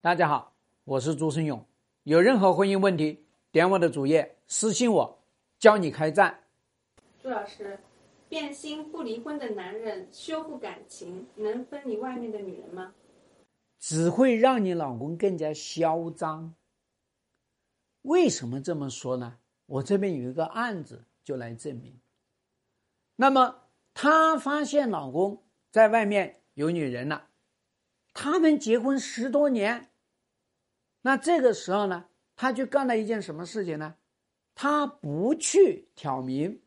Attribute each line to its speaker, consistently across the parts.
Speaker 1: 大家好，我是朱生勇。有任何婚姻问题，点我的主页私信我，教你开战。
Speaker 2: 朱老师，变心不离婚的男人修复感情，能分离外面的女人吗？
Speaker 1: 只会让你老公更加嚣张。为什么这么说呢？我这边有一个案子就来证明。那么，她发现老公在外面有女人了，他们结婚十多年。那这个时候呢，她就干了一件什么事情呢？她不去挑明，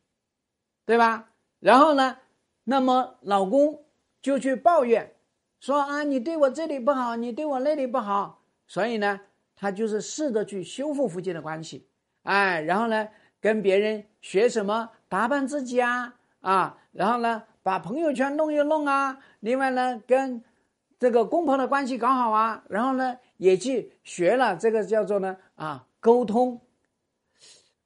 Speaker 1: 对吧？然后呢，那么老公就去抱怨，说啊，你对我这里不好，你对我那里不好。所以呢，他就是试着去修复夫妻的关系，哎，然后呢，跟别人学什么打扮自己啊，啊，然后呢，把朋友圈弄一弄啊，另外呢，跟这个公婆的关系搞好啊，然后呢。也去学了这个叫做呢啊沟通，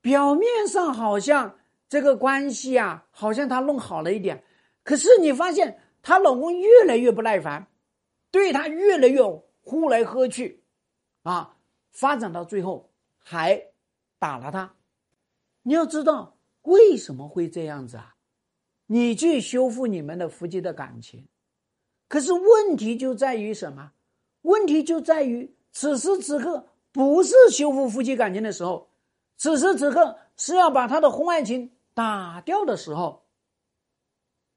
Speaker 1: 表面上好像这个关系啊，好像他弄好了一点，可是你发现她老公越来越不耐烦，对她越来越呼来喝去，啊，发展到最后还打了她。你要知道为什么会这样子啊？你去修复你们的夫妻的感情，可是问题就在于什么？问题就在于此时此刻不是修复夫妻感情的时候，此时此刻是要把他的婚外情打掉的时候，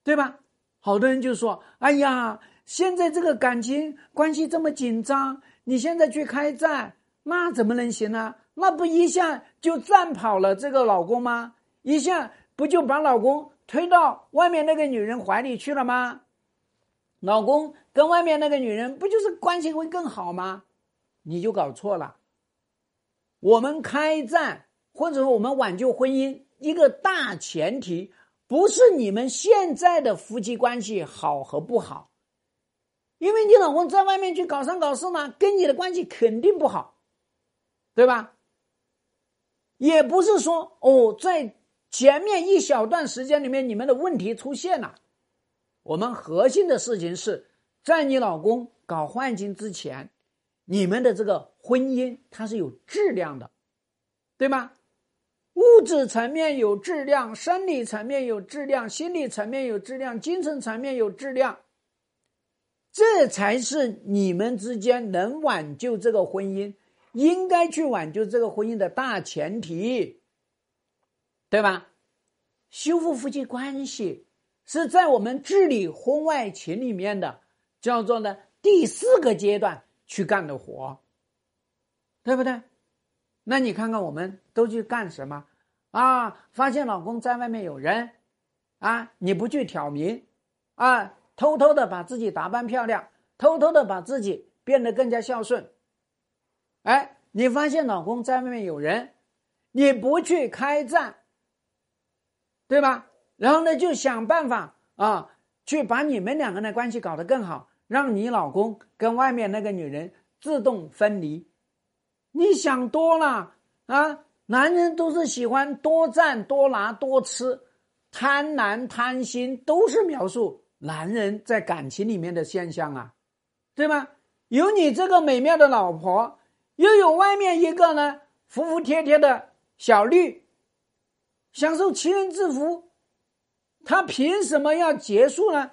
Speaker 1: 对吧？好多人就说：“哎呀，现在这个感情关系这么紧张，你现在去开战，那怎么能行呢？那不一下就战跑了这个老公吗？一下不就把老公推到外面那个女人怀里去了吗？”老公跟外面那个女人不就是关系会更好吗？你就搞错了。我们开战或者说我们挽救婚姻，一个大前提不是你们现在的夫妻关系好和不好，因为你老公在外面去搞三搞四呢，跟你的关系肯定不好，对吧？也不是说哦，在前面一小段时间里面你们的问题出现了。我们核心的事情是在你老公搞换情之前，你们的这个婚姻它是有质量的，对吗？物质层面有质量，生理层面有质量，心理层面有质量，精神层面有质量，这才是你们之间能挽救这个婚姻，应该去挽救这个婚姻的大前提，对吧？修复夫妻关系。是在我们治理婚外情里面的叫做呢第四个阶段去干的活，对不对？那你看看我们都去干什么啊？发现老公在外面有人啊，你不去挑明啊，偷偷的把自己打扮漂亮，偷偷的把自己变得更加孝顺。哎，你发现老公在外面有人，你不去开战，对吧？然后呢，就想办法啊，去把你们两个的关系搞得更好，让你老公跟外面那个女人自动分离。你想多了啊！男人都是喜欢多占多拿多吃，贪婪贪心都是描述男人在感情里面的现象啊，对吗？有你这个美妙的老婆，又有外面一个呢服服帖帖的小绿，享受情人之福。他凭什么要结束呢？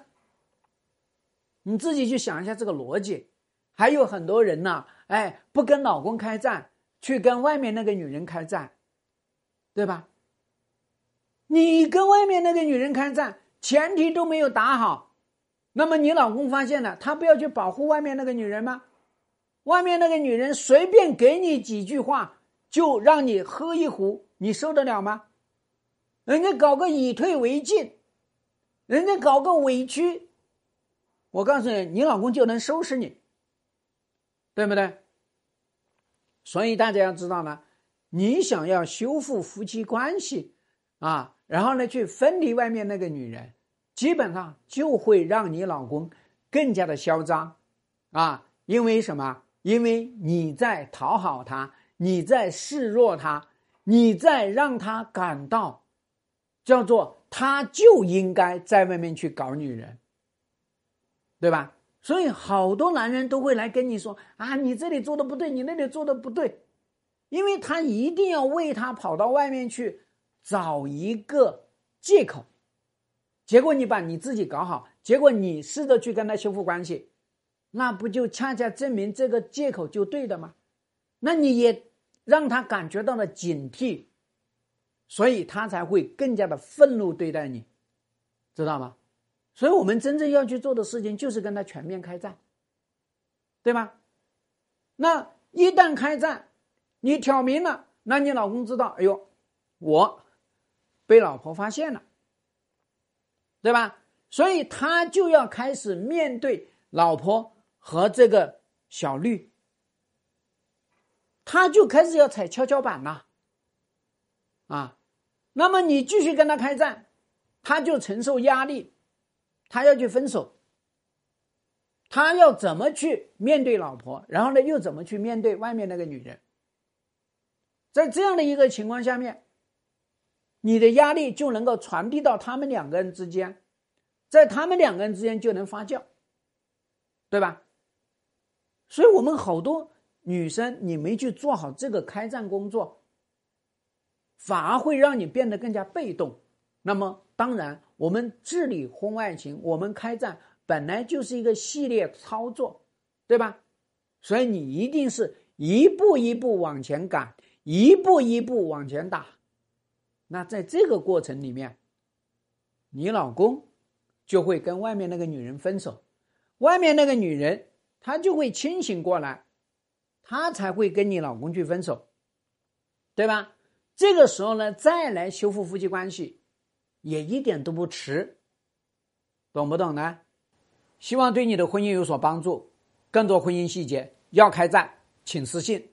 Speaker 1: 你自己去想一下这个逻辑。还有很多人呢，哎，不跟老公开战，去跟外面那个女人开战，对吧？你跟外面那个女人开战，前提都没有打好，那么你老公发现了，他不要去保护外面那个女人吗？外面那个女人随便给你几句话，就让你喝一壶，你受得了吗？人家搞个以退为进。人家搞个委屈，我告诉你，你老公就能收拾你，对不对？所以大家要知道呢，你想要修复夫妻关系啊，然后呢去分离外面那个女人，基本上就会让你老公更加的嚣张啊，因为什么？因为你在讨好他，你在示弱他，你在让他感到叫做。他就应该在外面去搞女人，对吧？所以好多男人都会来跟你说啊，你这里做的不对，你那里做的不对，因为他一定要为他跑到外面去找一个借口。结果你把你自己搞好，结果你试着去跟他修复关系，那不就恰恰证明这个借口就对的吗？那你也让他感觉到了警惕，所以他才会更加的愤怒对待你，知道吗？所以我们真正要去做的事情，就是跟他全面开战，对吧？那一旦开战，你挑明了，那你老公知道，哎呦，我被老婆发现了，对吧？所以他就要开始面对老婆和这个小绿，他就开始要踩跷跷板了，啊，那么你继续跟他开战，他就承受压力。他要去分手，他要怎么去面对老婆？然后呢，又怎么去面对外面那个女人？在这样的一个情况下面，你的压力就能够传递到他们两个人之间，在他们两个人之间就能发酵，对吧？所以，我们好多女生，你没去做好这个开战工作，反而会让你变得更加被动。那么，当然。我们治理婚外情，我们开战本来就是一个系列操作，对吧？所以你一定是一步一步往前赶，一步一步往前打。那在这个过程里面，你老公就会跟外面那个女人分手，外面那个女人她就会清醒过来，她才会跟你老公去分手，对吧？这个时候呢，再来修复夫妻关系。也一点都不迟，懂不懂呢？希望对你的婚姻有所帮助。更多婚姻细节要开战，请私信。